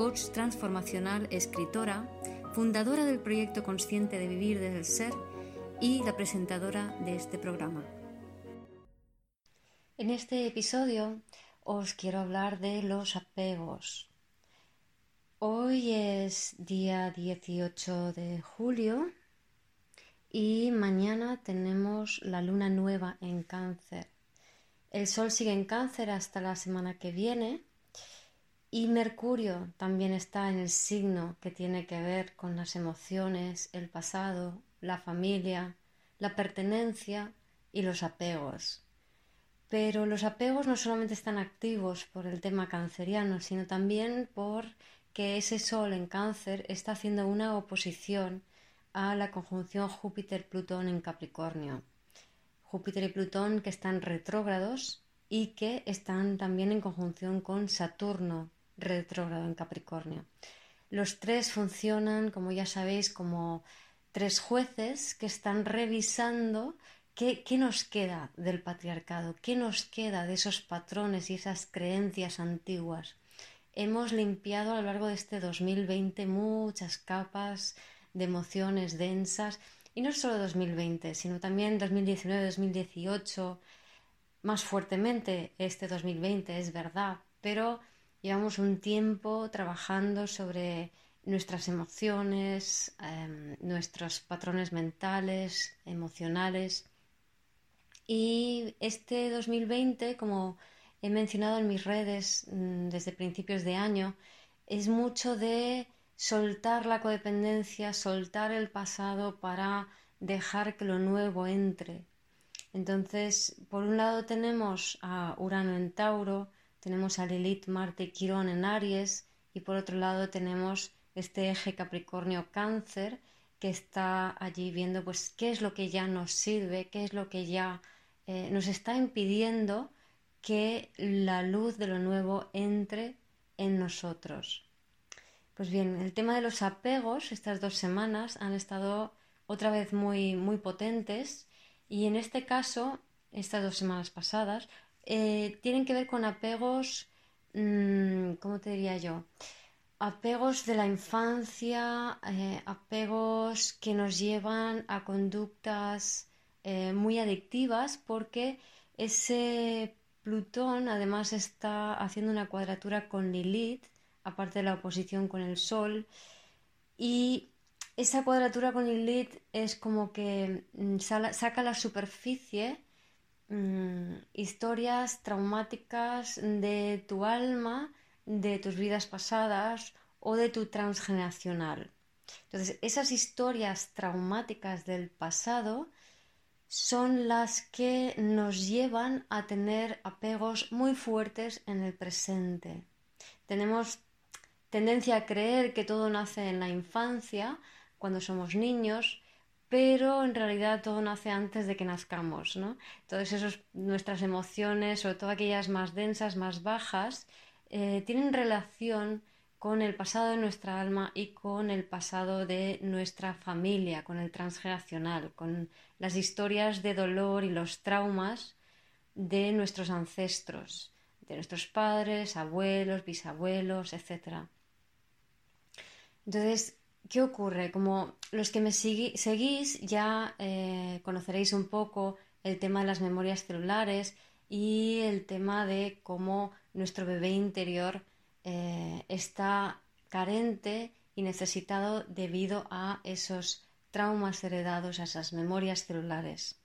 coach transformacional, escritora, fundadora del proyecto Consciente de Vivir desde el Ser y la presentadora de este programa. En este episodio os quiero hablar de los apegos. Hoy es día 18 de julio y mañana tenemos la luna nueva en cáncer. El sol sigue en cáncer hasta la semana que viene y Mercurio también está en el signo que tiene que ver con las emociones, el pasado, la familia, la pertenencia y los apegos. Pero los apegos no solamente están activos por el tema canceriano, sino también por que ese Sol en cáncer está haciendo una oposición a la conjunción Júpiter-Plutón en Capricornio. Júpiter y Plutón que están retrógrados y que están también en conjunción con Saturno retrógrado en Capricornio. Los tres funcionan, como ya sabéis, como tres jueces que están revisando qué, qué, nos queda del patriarcado, qué nos queda de esos patrones y esas creencias antiguas. Hemos limpiado a lo largo de este 2020 muchas capas de emociones densas, y no solo 2020, sino también 2019, 2018, más fuertemente este 2020, es verdad, pero Llevamos un tiempo trabajando sobre nuestras emociones, em, nuestros patrones mentales, emocionales. Y este 2020, como he mencionado en mis redes mm, desde principios de año, es mucho de soltar la codependencia, soltar el pasado para dejar que lo nuevo entre. Entonces, por un lado tenemos a Urano en Tauro, tenemos a Lilith, Marte y Quirón en Aries y por otro lado tenemos este eje Capricornio-Cáncer que está allí viendo pues qué es lo que ya nos sirve, qué es lo que ya eh, nos está impidiendo que la luz de lo nuevo entre en nosotros. Pues bien, el tema de los apegos estas dos semanas han estado otra vez muy, muy potentes y en este caso, estas dos semanas pasadas, eh, tienen que ver con apegos, mm, ¿cómo te diría yo? Apegos de la infancia, eh, apegos que nos llevan a conductas eh, muy adictivas porque ese Plutón además está haciendo una cuadratura con Lilith, aparte de la oposición con el Sol, y esa cuadratura con Lilith es como que mm, saca la superficie Mm, historias traumáticas de tu alma, de tus vidas pasadas o de tu transgeneracional. Entonces, esas historias traumáticas del pasado son las que nos llevan a tener apegos muy fuertes en el presente. Tenemos tendencia a creer que todo nace en la infancia, cuando somos niños, pero en realidad todo nace antes de que nazcamos, ¿no? Todas esas nuestras emociones, sobre todo aquellas más densas, más bajas, eh, tienen relación con el pasado de nuestra alma y con el pasado de nuestra familia, con el transgeneracional, con las historias de dolor y los traumas de nuestros ancestros, de nuestros padres, abuelos, bisabuelos, etc. Entonces, ¿qué ocurre? Como los que me seguís ya eh, conoceréis un poco el tema de las memorias celulares y el tema de cómo nuestro bebé interior eh, está carente y necesitado debido a esos traumas heredados, a esas memorias celulares.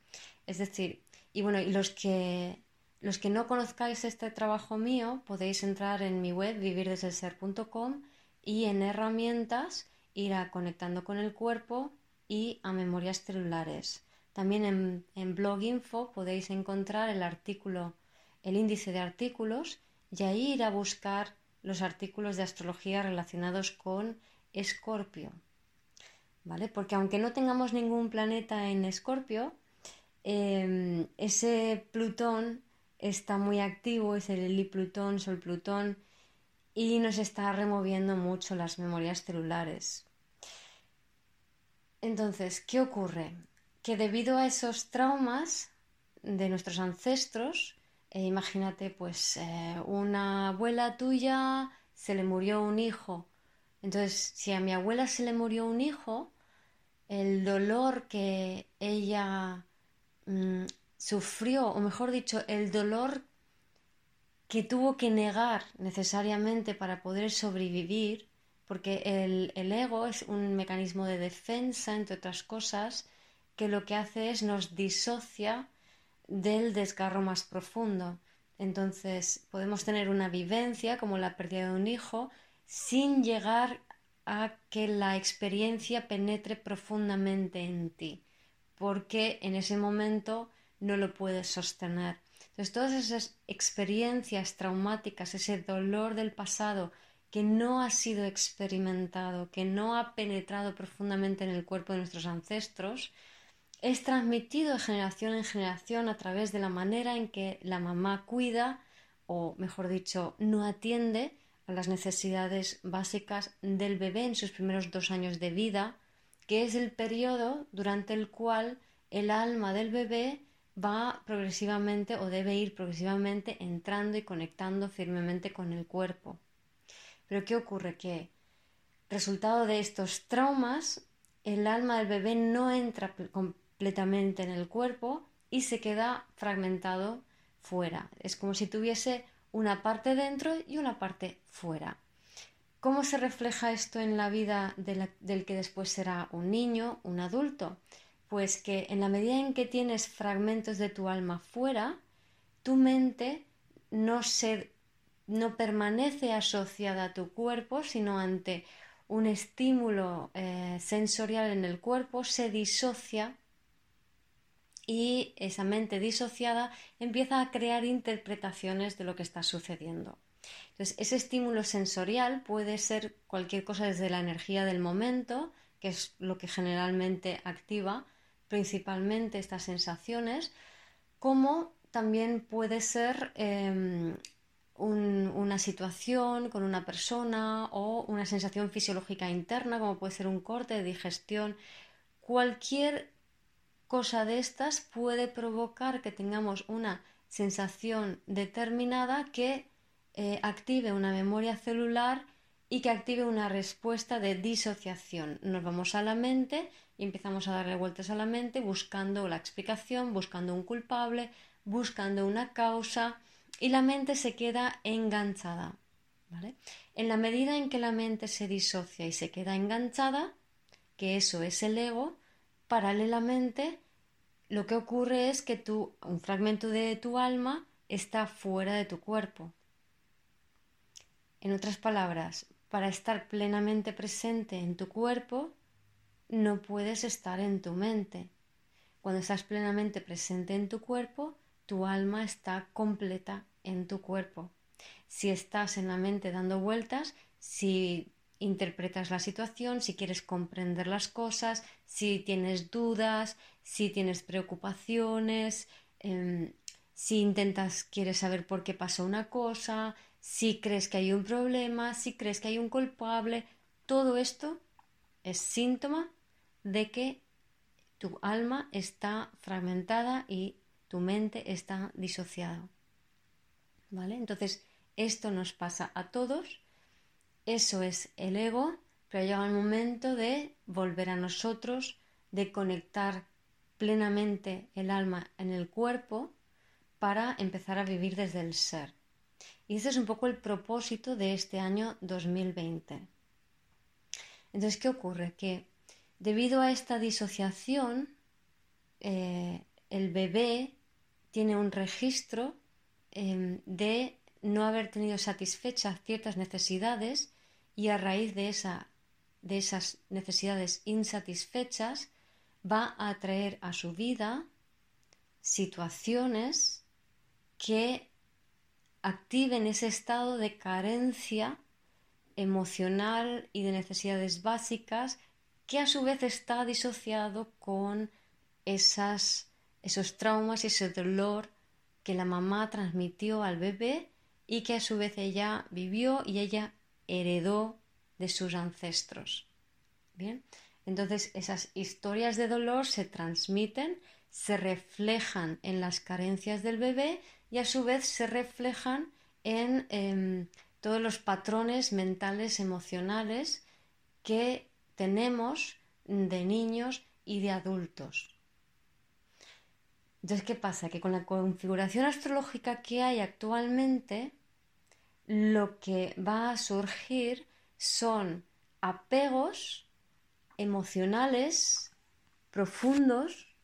Es decir, y bueno, los que los que no conozcáis este trabajo mío podéis entrar en mi web vivirdeselser.com y en herramientas ir a conectando con el cuerpo y a memorias celulares. También en, en Blog Info podéis encontrar el artículo, el índice de artículos y ahí ir a buscar los artículos de astrología relacionados con Escorpio. ¿Vale? Porque aunque no tengamos ningún planeta en Escorpio, em, ese Plutón está muy activo, es el Plutón, Sol Plutón, y nos está removiendo mucho las memorias celulares. Entonces, ¿qué ocurre? Que debido a esos traumas de nuestros ancestros, eh, imagínate, pues eh, una abuela tuya se le murió un hijo. Entonces, si a mi abuela se le murió un hijo, el dolor que ella mm, sufrió, o mejor dicho, el dolor que tuvo que negar necesariamente para poder sobrevivir, porque el, el, ego es un mecanismo de defensa, entre otras cosas, que lo que hace es nos disocia del desgarro más profundo. Entonces podemos tener una vivencia como la pérdida de un hijo sin llegar a que la experiencia penetre profundamente en ti, porque en ese momento no lo puedes sostener. Entonces todas esas experiencias traumáticas, ese dolor del pasado que no ha sido experimentado, que no ha penetrado profundamente en el cuerpo de nuestros ancestros, es transmitido de generación en generación a través de la manera en que la mamá cuida o, mejor dicho, no atiende a las necesidades básicas del bebé en sus primeros dos años de vida, que es el periodo durante el cual el alma del bebé va progresivamente o debe ir progresivamente entrando y conectando firmemente con el cuerpo. Pero ¿qué ocurre? Que resultado de estos traumas, el alma del bebé no entra completamente en el cuerpo y se queda fragmentado fuera. Es como si tuviese una parte dentro y una parte fuera. ¿Cómo se refleja esto en la vida del que después será un niño, un adulto? Pues que en la medida en que tienes fragmentos de tu alma fuera, tu mente no, se, no permanece asociada a tu cuerpo, sino ante un estímulo eh, sensorial en el cuerpo, se disocia y esa mente disociada empieza a crear interpretaciones de lo que está sucediendo. Entonces, ese estímulo sensorial puede ser cualquier cosa desde la energía del momento, que es lo que generalmente activa principalmente estas sensaciones, como también puede ser em, una situación con una persona o una sensación fisiológica interna, como puede ser un corte de digestión. Cualquier cosa de estas puede provocar que tengamos una sensación determinada que eh, active una memoria celular y que active una respuesta de disociación. Nos vamos a la mente y empezamos a darle vueltas a la mente buscando la explicación, buscando un culpable, buscando una causa y la mente se queda enganchada. En la medida en que la mente se disocia y se queda enganchada, que eso es el ego, paralelamente lo que ocurre es que tú, un fragmento de tu alma está fuera de tu cuerpo. En otras palabras, para estar plenamente presente en tu cuerpo, no puedes estar en tu mente. Cuando estás plenamente presente en tu cuerpo, tu alma está completa en tu cuerpo. Si estás en la mente dando vueltas, si interpretas la situación, si quieres comprender las cosas, si tienes dudas, si tienes preocupaciones, em, si intentas, quieres saber por qué pasó una cosa, si crees que hay un problema, si crees que hay un culpable, todo esto es síntoma de que tu alma está fragmentada y tu mente está disociada. ¿Vale? Entonces, esto nos pasa a todos eso es el ego, pero llega el momento de volver a nosotros, de conectar plenamente el alma en el cuerpo para empezar a vivir desde el ser. Y ese es un poco el propósito de este año 2020. Entonces, ¿qué ocurre? Que debido a esta disociación, eh, el bebé tiene un registro em, de no haber tenido satisfechas ciertas necesidades y a raíz de, esa, de esas necesidades insatisfechas va a atraer a su vida situaciones que activen ese estado de carencia emocional y de necesidades básicas que a su vez está disociado con esas, esos traumas y ese dolor que la mamá transmitió al bebé y que a su vez ella vivió y ella heredó de sus ancestros. Bien, entonces esas historias de dolor se transmiten, se reflejan en las carencias del bebé y a su vez se reflejan en em, todos los patrones mentales emocionales que tenemos de niños y de adultos. Entonces, ¿qué pasa? Que con la configuración astrológica que hay actualmente, lo que va a surgir son apegos emocionales profundos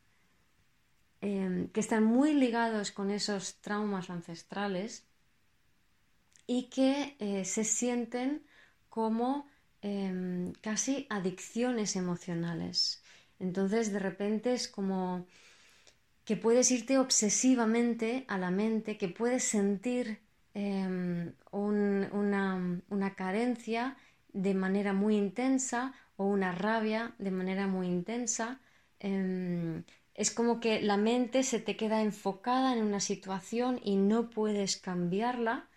em, que están muy ligados con esos traumas ancestrales y que eh, se sienten como em, casi adicciones emocionales. Entonces de repente es como que puedes irte obsesivamente a la mente, que puedes sentir em, una, carencia de manera muy intensa o una rabia de manera muy intensa. Es como que la mente se te queda enfocada en una situación y no puedes cambiarla.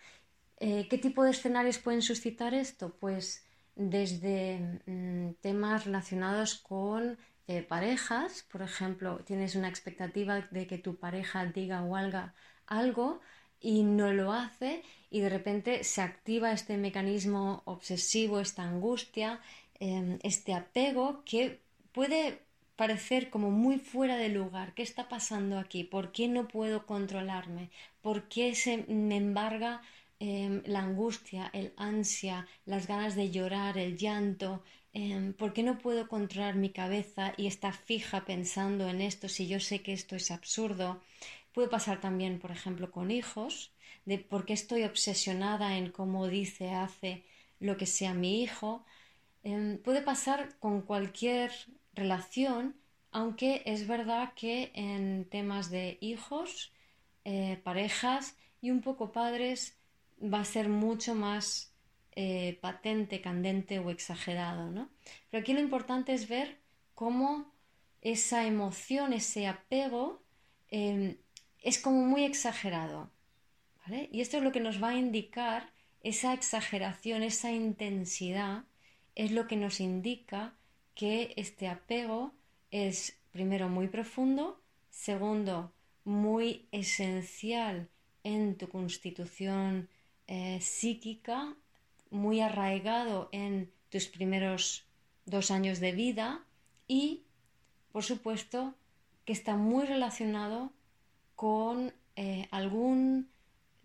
Eh, ¿Qué tipo de escenarios pueden suscitar esto? Pues desde mm, temas relacionados con eh, parejas, por ejemplo, tienes una expectativa de que tu pareja diga o haga algo y no lo hace y de repente se activa este mecanismo obsesivo, esta angustia, em, este apego que puede parecer como muy fuera de lugar. ¿Qué está pasando aquí? ¿Por qué no puedo controlarme? ¿Por qué se me embarga em, la angustia, el ansia, las ganas de llorar, el llanto, Em, ¿por qué no puedo controlar mi cabeza y estar fija pensando en esto si yo sé que esto es absurdo? Puede pasar también, por ejemplo, con hijos, de por qué estoy obsesionada en cómo dice, hace lo que sea mi hijo. Em, puede pasar con cualquier relación, aunque es verdad que en temas de hijos, eh, parejas y un poco padres va a ser mucho más eh, patente, candente o exagerado, ¿no? Pero aquí lo importante es ver cómo esa emoción, ese apego, em, es como muy exagerado, ¿vale? Y esto es lo que nos va a indicar esa exageración, esa intensidad, es lo que nos indica que este apego es primero muy profundo, segundo muy esencial en tu constitución eh, psíquica muy arraigado en tus primeros dos años de vida y, por supuesto, que está muy relacionado con eh, algún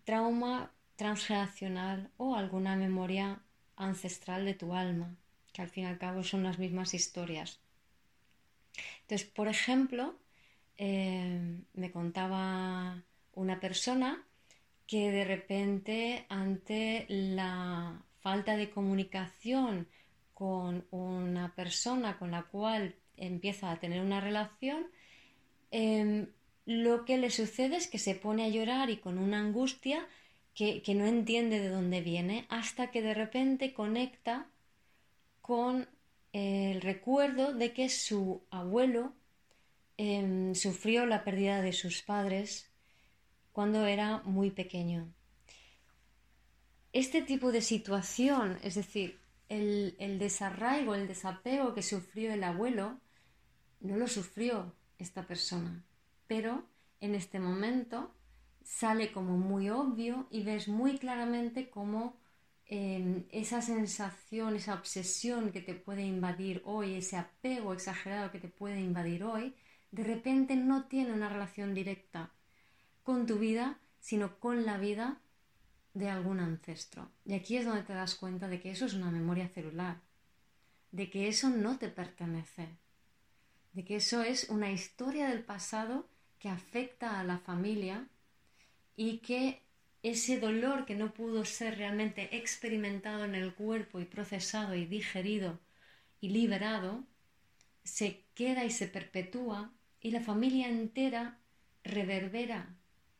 trauma transgeneracional o alguna memoria ancestral de tu alma, que al fin y al cabo son las mismas historias. Entonces, por ejemplo, eh, me contaba una persona que de repente ante la falta de comunicación con una persona con la cual empieza a tener una relación, em, lo que le sucede es que se pone a llorar y con una angustia que, no entiende de dónde viene hasta que de repente conecta con el recuerdo de que su abuelo em, sufrió la pérdida de sus padres cuando era muy pequeño. Este tipo de situación, es decir, el, desarraigo, el desapego que sufrió el abuelo, no lo sufrió esta persona, pero en este momento sale como muy obvio y ves muy claramente cómo em, esa sensación, esa obsesión que te puede invadir hoy, ese apego exagerado que te puede invadir hoy, de repente no tiene una relación directa con tu vida, sino con la vida de algún ancestro. Y aquí es donde te das cuenta de que eso es una memoria celular, de que eso no te pertenece, de que eso es una historia del pasado que afecta a la familia y que ese dolor que no pudo ser realmente experimentado en el cuerpo y procesado y digerido y liberado, se queda y se perpetúa y la familia entera reverbera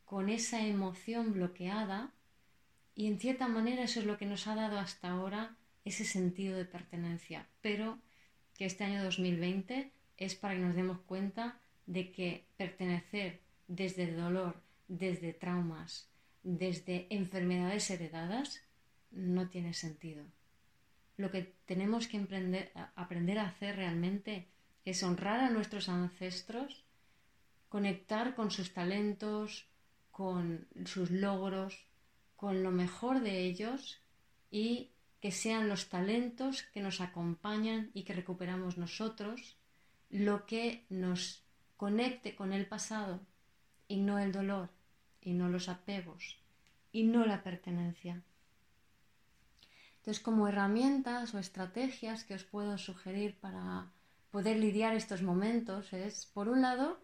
con esa emoción bloqueada y en cierta manera eso es lo que nos ha dado hasta ahora ese sentido de pertenencia, pero que este año 2020 es para que nos demos cuenta de que pertenecer desde el dolor, desde traumas, desde enfermedades heredadas, no tiene sentido. Lo que tenemos que aprender a hacer realmente es honrar a nuestros ancestros, conectar con sus talentos, con sus logros, con lo mejor de ellos y que sean los talentos que nos acompañan y que recuperamos nosotros lo que nos conecte con el pasado y no el dolor y no los apegos y no la pertenencia. Entonces, como herramientas o estrategias que os puedo sugerir para poder lidiar estos momentos es, por un lado,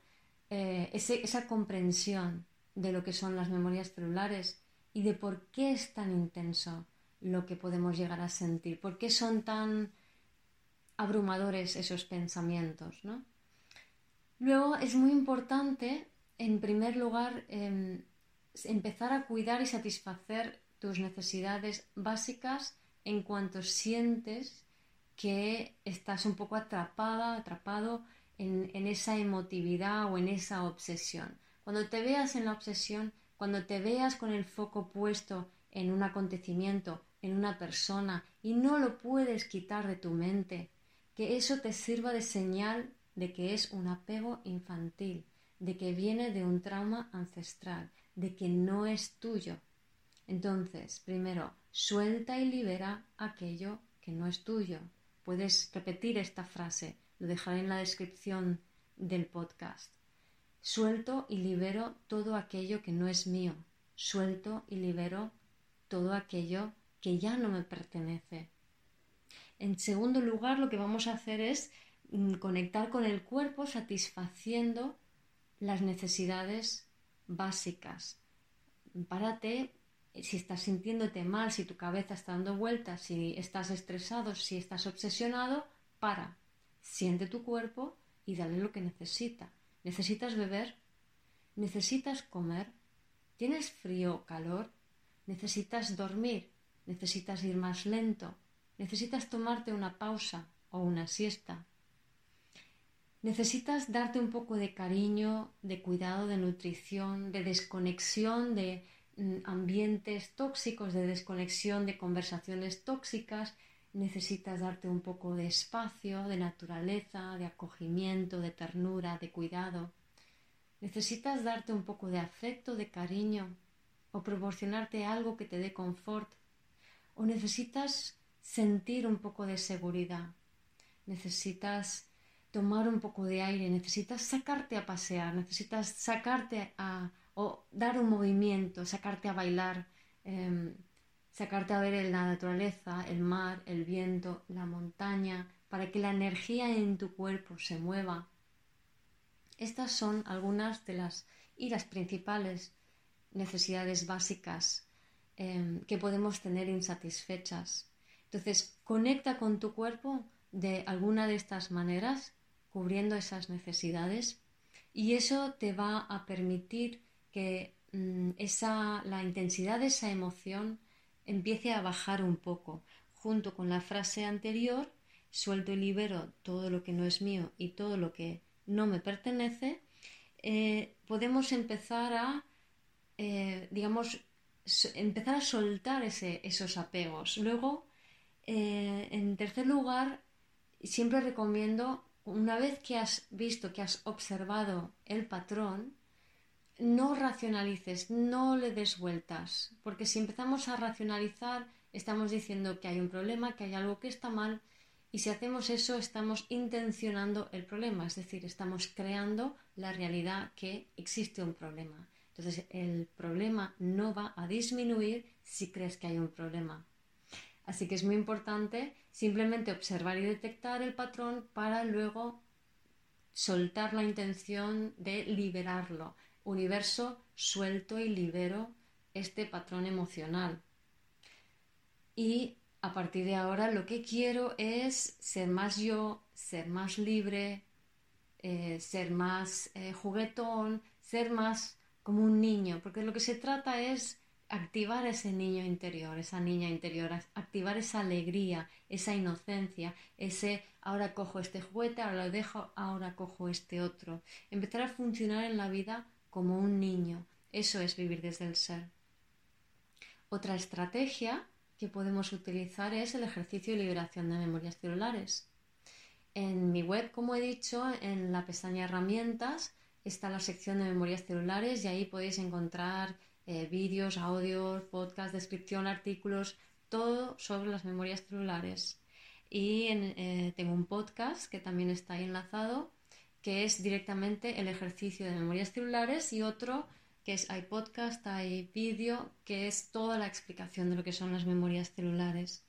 eh, esa comprensión de lo que son las memorias celulares y de por qué es tan intenso lo que podemos llegar a sentir, por qué son tan abrumadores esos pensamientos. ¿no? Luego es muy importante, en primer lugar, em, empezar a cuidar y satisfacer tus necesidades básicas en cuanto sientes que estás un poco atrapada, atrapado en, esa emotividad o en esa obsesión. Cuando te veas en la obsesión, cuando te veas con el foco puesto en un acontecimiento, en una persona y no lo puedes quitar de tu mente, que eso te sirva de señal de que es un apego infantil, de que viene de un trauma ancestral, de que no es tuyo. Entonces, primero, suelta y libera aquello que no es tuyo. Puedes repetir esta frase, lo dejaré en la descripción del podcast. Suelto y libero todo aquello que no es mío. Suelto y libero todo aquello que ya no me pertenece. En segundo lugar, lo que vamos a hacer es mm, conectar con el cuerpo satisfaciendo las necesidades básicas. Párate si estás sintiéndote mal, si tu cabeza está dando vueltas, si estás estresado, si estás obsesionado, para, siente tu cuerpo y dale lo que necesita. ¿Necesitas beber? ¿Necesitas comer? ¿Tienes frío o calor? ¿Necesitas dormir? ¿Necesitas ir más lento? ¿Necesitas tomarte una pausa o una siesta? Necesitas darte un poco de cariño, de cuidado, de nutrición, de desconexión de mm, ambientes tóxicos, de desconexión de conversaciones tóxicas. Necesitas darte un poco de espacio, de naturaleza, de acogimiento, de ternura, de cuidado. Necesitas darte un poco de afecto, de cariño, o proporcionarte algo que te dé confort. O necesitas sentir un poco de seguridad. Necesitas tomar un poco de aire, necesitas sacarte a pasear, necesitas sacarte a o dar un movimiento, sacarte a bailar, em, sacarte a ver la naturaleza, el mar, el viento, la montaña, para que la energía en tu cuerpo se mueva. Estas son algunas de las y las principales necesidades básicas em, que podemos tener insatisfechas. Entonces, conecta con tu cuerpo de alguna de estas maneras cubriendo esas necesidades y eso te va a permitir que mm, esa, la intensidad de esa emoción empiece a bajar un poco. Junto con la frase anterior, suelto y libero todo lo que no es mío y todo lo que no me pertenece, eh, podemos empezar a, eh, digamos, empezar a soltar ese, esos apegos. Luego, eh, en tercer lugar, siempre recomiendo una vez que has visto, que has observado el patrón, no racionalices, no le des vueltas, porque si empezamos a racionalizar, estamos diciendo que hay un problema, que hay algo que está mal, y si hacemos eso, estamos intencionando el problema, es decir, estamos creando la realidad que existe un problema. Entonces, el problema no va a disminuir si crees que hay un problema. Así que es muy importante simplemente observar y detectar el patrón para luego soltar la intención de liberarlo. Universo, suelto y libero este patrón emocional. Y a partir de ahora lo que quiero es ser más yo, ser más libre, eh, ser más eh, juguetón, ser más como un niño, porque lo que se trata es activar ese niño interior, esa niña interior, activar esa alegría, esa inocencia, ese ahora cojo este juguete, ahora lo dejo, ahora cojo este otro. Empezar a funcionar en la vida como un niño. Eso es vivir desde el ser. Otra estrategia que podemos utilizar es el ejercicio de liberación de memorias celulares. En mi web, como he dicho, en la pestaña herramientas está la sección de memorias celulares y ahí podéis encontrar eh, vídeos, audios, podcast, descripción, artículos, todo sobre las memorias celulares. Y eh, tengo un podcast que también está ahí enlazado, que es directamente el ejercicio de memorias celulares y otro que es hay podcast, hay vídeo, que es toda la explicación de lo que son las memorias celulares.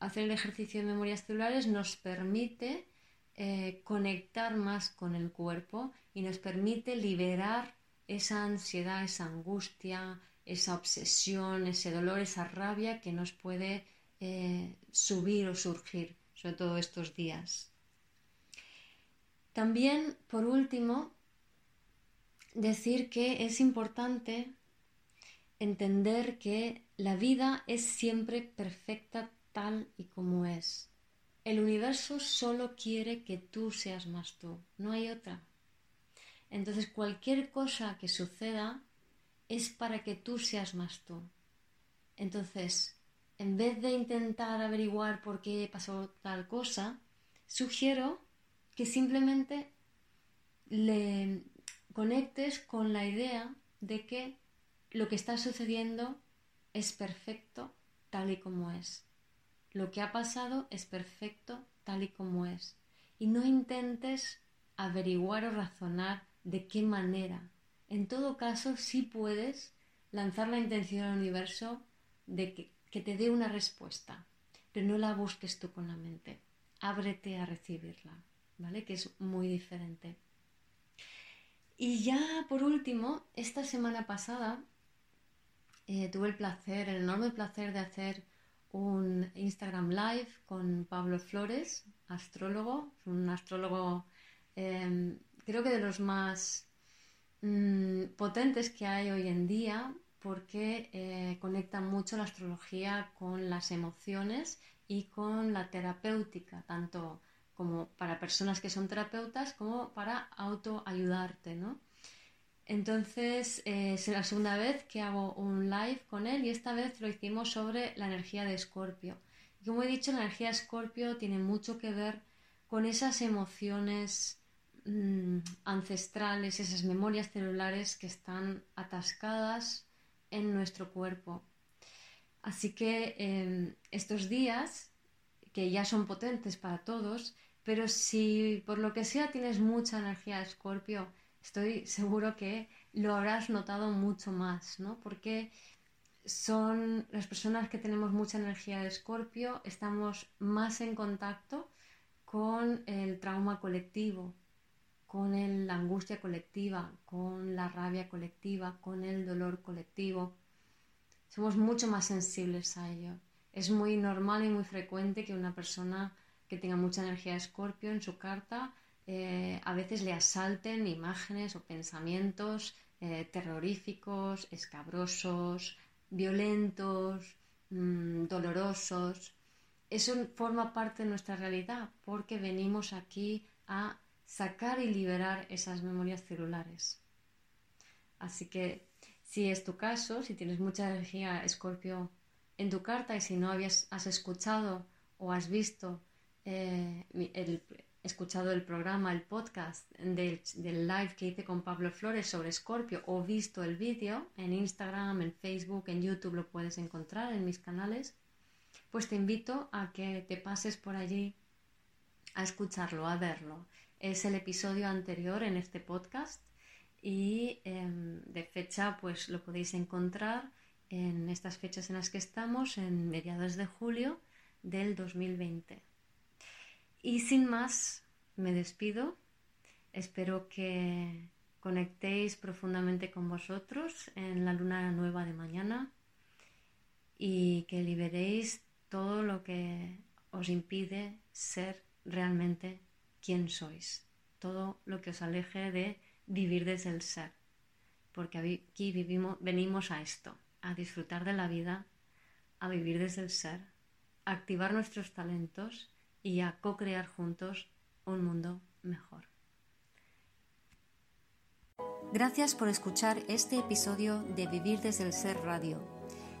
Hacer el ejercicio de memorias celulares nos permite eh, conectar más con el cuerpo y nos permite liberar esa ansiedad, esa angustia, esa obsesión, ese dolor, esa rabia que nos puede eh, subir o surgir, sobre todo estos días. También, por último, decir que es importante entender que la vida es siempre perfecta tal y como es. El universo solo quiere que tú seas más tú, no hay otra. Entonces cualquier cosa que suceda es para que tú seas más tú. Entonces, en vez de intentar averiguar por qué pasó tal cosa, sugiero que simplemente le conectes con la idea de que lo que está sucediendo es perfecto tal y como es. Lo que ha pasado es perfecto tal y como es. Y no intentes averiguar o razonar de qué manera. En todo caso, sí puedes lanzar la intención al universo de que, que te dé una respuesta, pero no la busques tú con la mente. Ábrete a recibirla, ¿vale? Que es muy diferente. Y ya por último, esta semana pasada eh, tuve el placer, el enorme placer de hacer un Instagram Live con Pablo Flores, astrólogo, un astrólogo em, creo que de los más mm, potentes que hay hoy en día porque eh, conecta mucho la astrología con las emociones y con la terapéutica, tanto como para personas que son terapeutas como para autoayudarte, ¿no? Entonces eh, es la segunda vez que hago un live con él y esta vez lo hicimos sobre la energía de Escorpio. Como he dicho, la energía de Escorpio tiene mucho que ver con esas emociones mm, ancestrales, esas memorias celulares que están atascadas en nuestro cuerpo. Así que em, estos días, que ya son potentes para todos, pero si por lo que sea tienes mucha energía Escorpio, estoy seguro que lo habrás notado mucho más, ¿no? Porque son las personas que tenemos mucha energía de Escorpio, estamos más en contacto con el trauma colectivo, con la angustia colectiva, con la rabia colectiva, con el dolor colectivo. Somos mucho más sensibles a ello. Es muy normal y muy frecuente que una persona que tenga mucha energía de escorpio en su carta, eh, a veces le asalten imágenes o pensamientos eh, terroríficos, escabrosos, violentos, mm, dolorosos. Eso forma parte de nuestra realidad porque venimos aquí a sacar y liberar esas memorias celulares. Así que si es tu caso, si tienes mucha energía escorpio en tu carta y si no habías has escuchado o has visto eh, el, escuchado el programa, el podcast del, live que hice con Pablo Flores sobre Escorpio o visto el vídeo en Instagram, en Facebook, en YouTube lo puedes encontrar en mis canales, pues te invito a que te pases por allí a escucharlo, a verlo. Es el episodio anterior en este podcast y em, de fecha pues lo podéis encontrar en estas fechas en las que estamos, en mediados de julio del 2020. Y sin más, me despido. Espero que conectéis profundamente con vosotros en la luna nueva de mañana y que liberéis todo lo que os impide ser realmente quien sois, todo lo que os aleje de vivir desde el ser, porque aquí vivimos, venimos a esto, a disfrutar de la vida, a vivir desde el ser, a activar nuestros talentos y a co-crear juntos un mundo mejor. Gracias por escuchar este episodio de Vivir desde el Ser Radio.